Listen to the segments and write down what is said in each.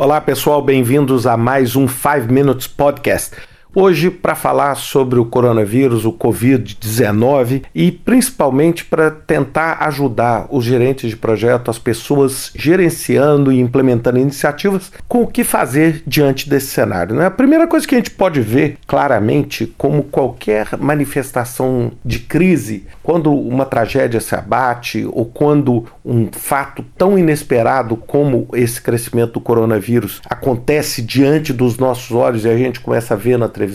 Olá pessoal, bem-vindos a mais um 5 Minutes Podcast. Hoje, para falar sobre o coronavírus, o Covid-19 e principalmente para tentar ajudar os gerentes de projeto, as pessoas gerenciando e implementando iniciativas, com o que fazer diante desse cenário. Né? A primeira coisa que a gente pode ver claramente, como qualquer manifestação de crise, quando uma tragédia se abate ou quando um fato tão inesperado como esse crescimento do coronavírus acontece diante dos nossos olhos e a gente começa a ver na televisão,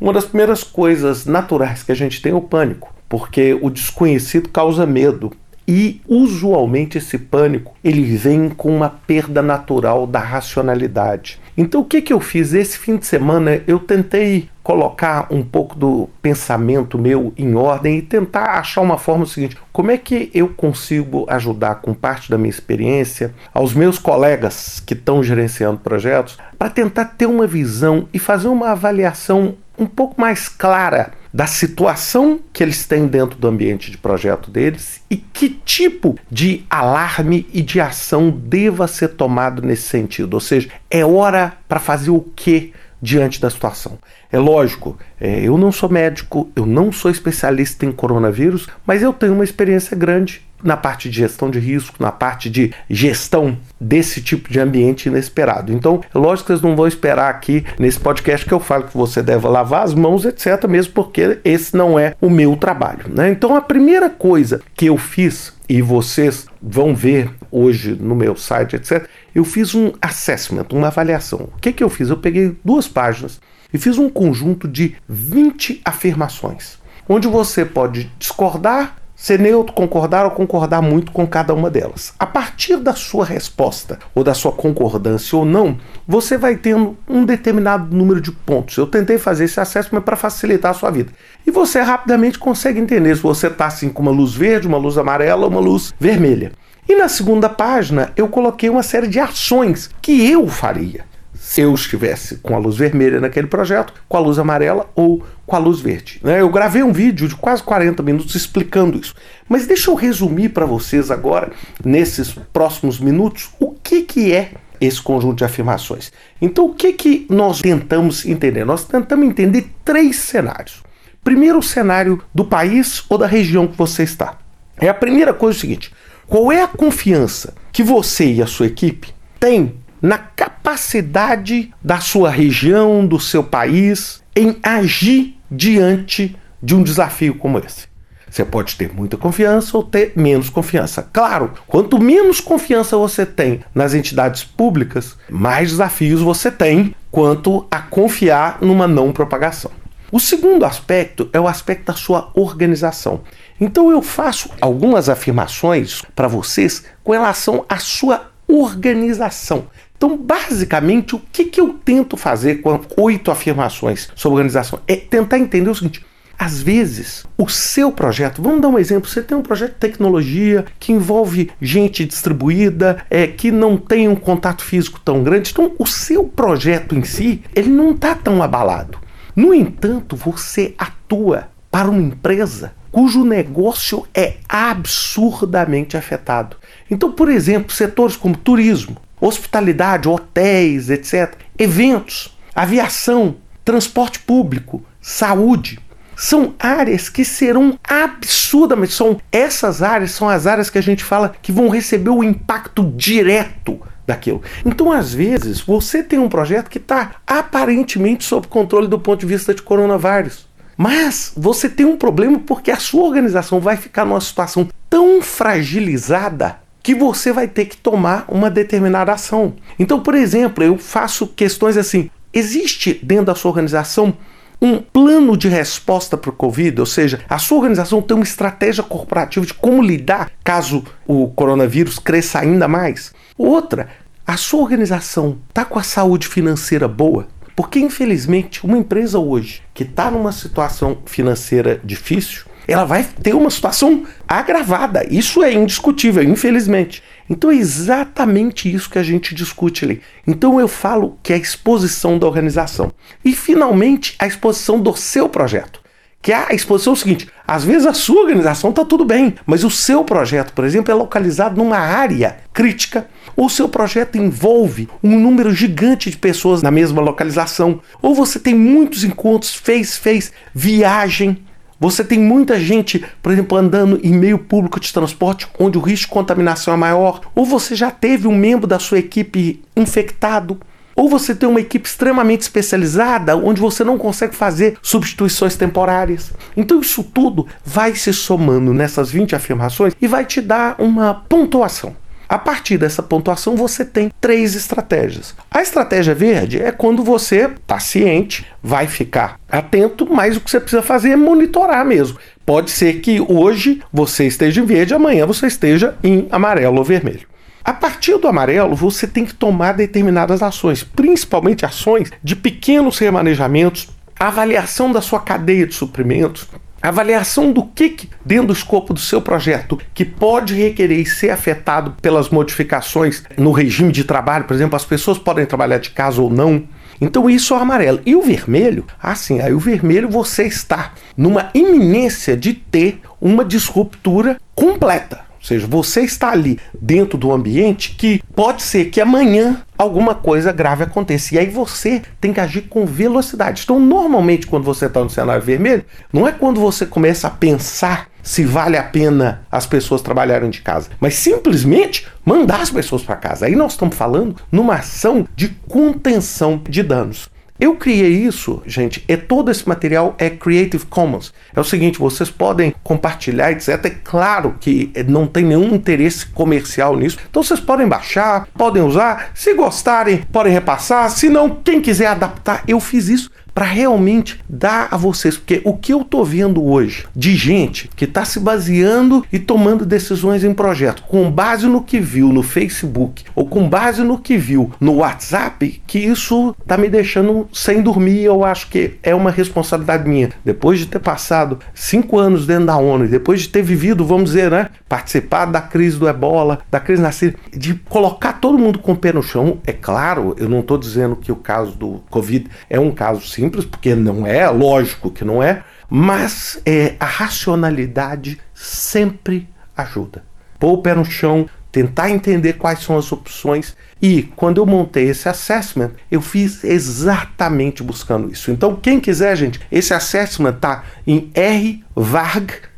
uma das primeiras coisas naturais que a gente tem é o pânico, porque o desconhecido causa medo. E usualmente esse pânico ele vem com uma perda natural da racionalidade. Então o que, que eu fiz esse fim de semana? Eu tentei colocar um pouco do pensamento meu em ordem e tentar achar uma forma seguinte: como é que eu consigo ajudar com parte da minha experiência aos meus colegas que estão gerenciando projetos para tentar ter uma visão e fazer uma avaliação um pouco mais clara da situação que eles têm dentro do ambiente de projeto deles e que tipo de alarme e de ação deva ser tomado nesse sentido. Ou seja, é hora para fazer o que diante da situação. É lógico, é, eu não sou médico, eu não sou especialista em coronavírus, mas eu tenho uma experiência grande na parte de gestão de risco, na parte de gestão desse tipo de ambiente inesperado. Então, é lógico que vocês não vão esperar aqui nesse podcast que eu falo que você deve lavar as mãos, etc., mesmo porque esse não é o meu trabalho. Né? Então, a primeira coisa que eu fiz, e vocês vão ver hoje no meu site, etc., eu fiz um assessment, uma avaliação. O que, que eu fiz? Eu peguei duas páginas e fiz um conjunto de 20 afirmações, onde você pode discordar ser neutro, concordar ou concordar muito com cada uma delas. A partir da sua resposta ou da sua concordância ou não, você vai tendo um determinado número de pontos. Eu tentei fazer esse assessment para facilitar a sua vida. E você rapidamente consegue entender se você está assim com uma luz verde, uma luz amarela ou uma luz vermelha. E na segunda página eu coloquei uma série de ações que eu faria se eu estivesse com a luz vermelha naquele projeto, com a luz amarela ou com a luz verde. Né? Eu gravei um vídeo de quase 40 minutos explicando isso. Mas deixa eu resumir para vocês agora, nesses próximos minutos, o que, que é esse conjunto de afirmações. Então, o que, que nós tentamos entender? Nós tentamos entender três cenários. Primeiro, o cenário do país ou da região que você está. É a primeira coisa é o seguinte: qual é a confiança que você e a sua equipe têm na capacidade da sua região, do seu país, em agir diante de um desafio como esse. Você pode ter muita confiança ou ter menos confiança. Claro, quanto menos confiança você tem nas entidades públicas, mais desafios você tem quanto a confiar numa não propagação. O segundo aspecto é o aspecto da sua organização. Então eu faço algumas afirmações para vocês com relação à sua organização. Então, basicamente, o que, que eu tento fazer com oito afirmações sobre organização? É tentar entender o seguinte: às vezes, o seu projeto, vamos dar um exemplo, você tem um projeto de tecnologia que envolve gente distribuída, é, que não tem um contato físico tão grande, então o seu projeto em si, ele não está tão abalado. No entanto, você atua para uma empresa cujo negócio é absurdamente afetado. Então, por exemplo, setores como turismo, hospitalidade, hotéis, etc., eventos, aviação, transporte público, saúde. São áreas que serão absurdamente. São essas áreas são as áreas que a gente fala que vão receber o impacto direto daquilo. Então, às vezes, você tem um projeto que está aparentemente sob controle do ponto de vista de coronavírus. Mas você tem um problema porque a sua organização vai ficar numa situação tão fragilizada que você vai ter que tomar uma determinada ação. Então, por exemplo, eu faço questões assim: existe dentro da sua organização um plano de resposta para o Covid, ou seja, a sua organização tem uma estratégia corporativa de como lidar caso o coronavírus cresça ainda mais. Outra, a sua organização está com a saúde financeira boa? Porque, infelizmente, uma empresa hoje que está numa situação financeira difícil, ela vai ter uma situação agravada. Isso é indiscutível, infelizmente. Então é exatamente isso que a gente discute ali. Então eu falo que é a exposição da organização. E finalmente a exposição do seu projeto. Que a exposição é o seguinte: às vezes a sua organização está tudo bem, mas o seu projeto, por exemplo, é localizado numa área crítica, ou seu projeto envolve um número gigante de pessoas na mesma localização, ou você tem muitos encontros, fez, fez viagem. Você tem muita gente, por exemplo, andando em meio público de transporte onde o risco de contaminação é maior, ou você já teve um membro da sua equipe infectado, ou você tem uma equipe extremamente especializada onde você não consegue fazer substituições temporárias. Então isso tudo vai se somando nessas 20 afirmações e vai te dar uma pontuação. A partir dessa pontuação, você tem três estratégias. A estratégia verde é quando você está ciente, vai ficar atento, mas o que você precisa fazer é monitorar mesmo. Pode ser que hoje você esteja em verde, amanhã você esteja em amarelo ou vermelho. A partir do amarelo, você tem que tomar determinadas ações, principalmente ações de pequenos remanejamentos, avaliação da sua cadeia de suprimentos, avaliação do que, dentro do escopo do seu projeto que pode requerer ser afetado pelas modificações no regime de trabalho, por exemplo, as pessoas podem trabalhar de casa ou não. Então isso é o amarelo. E o vermelho, assim, aí o vermelho você está numa iminência de ter uma disruptura completa. Ou seja, você está ali dentro do ambiente que pode ser que amanhã alguma coisa grave aconteça. E aí você tem que agir com velocidade. Então, normalmente, quando você está no cenário vermelho, não é quando você começa a pensar se vale a pena as pessoas trabalharem de casa, mas simplesmente mandar as pessoas para casa. Aí nós estamos falando numa ação de contenção de danos. Eu criei isso, gente, e todo esse material é Creative Commons. É o seguinte, vocês podem compartilhar, etc. É claro que não tem nenhum interesse comercial nisso. Então vocês podem baixar, podem usar. Se gostarem, podem repassar. Se não, quem quiser adaptar, eu fiz isso para realmente dar a vocês, porque o que eu tô vendo hoje de gente que está se baseando e tomando decisões em projeto com base no que viu no Facebook ou com base no que viu no WhatsApp, que isso tá me deixando sem dormir. Eu acho que é uma responsabilidade minha. Depois de ter passado cinco anos dentro da ONU, depois de ter vivido, vamos dizer, né, participado da crise do Ebola, da crise na Síria, de colocar todo mundo com o pé no chão, é claro, eu não estou dizendo que o caso do Covid é um caso simples simples, porque não é, lógico que não é, mas é, a racionalidade sempre ajuda. Pôr o pé no chão, tentar entender quais são as opções. E quando eu montei esse assessment, eu fiz exatamente buscando isso. Então, quem quiser, gente, esse assessment tá em rvarg.as,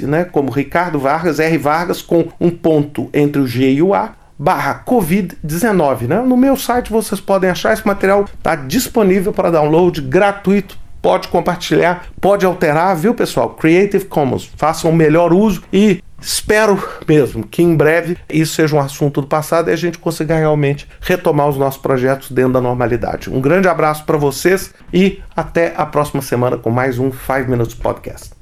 né, como Ricardo Vargas, R Vargas com um ponto entre o G e o A, barra Covid-19. Né? No meu site vocês podem achar esse material, está disponível para download gratuito. Pode compartilhar, pode alterar, viu pessoal? Creative Commons, façam o melhor uso e espero mesmo que em breve isso seja um assunto do passado e a gente consiga realmente retomar os nossos projetos dentro da normalidade. Um grande abraço para vocês e até a próxima semana com mais um 5 Minutes Podcast.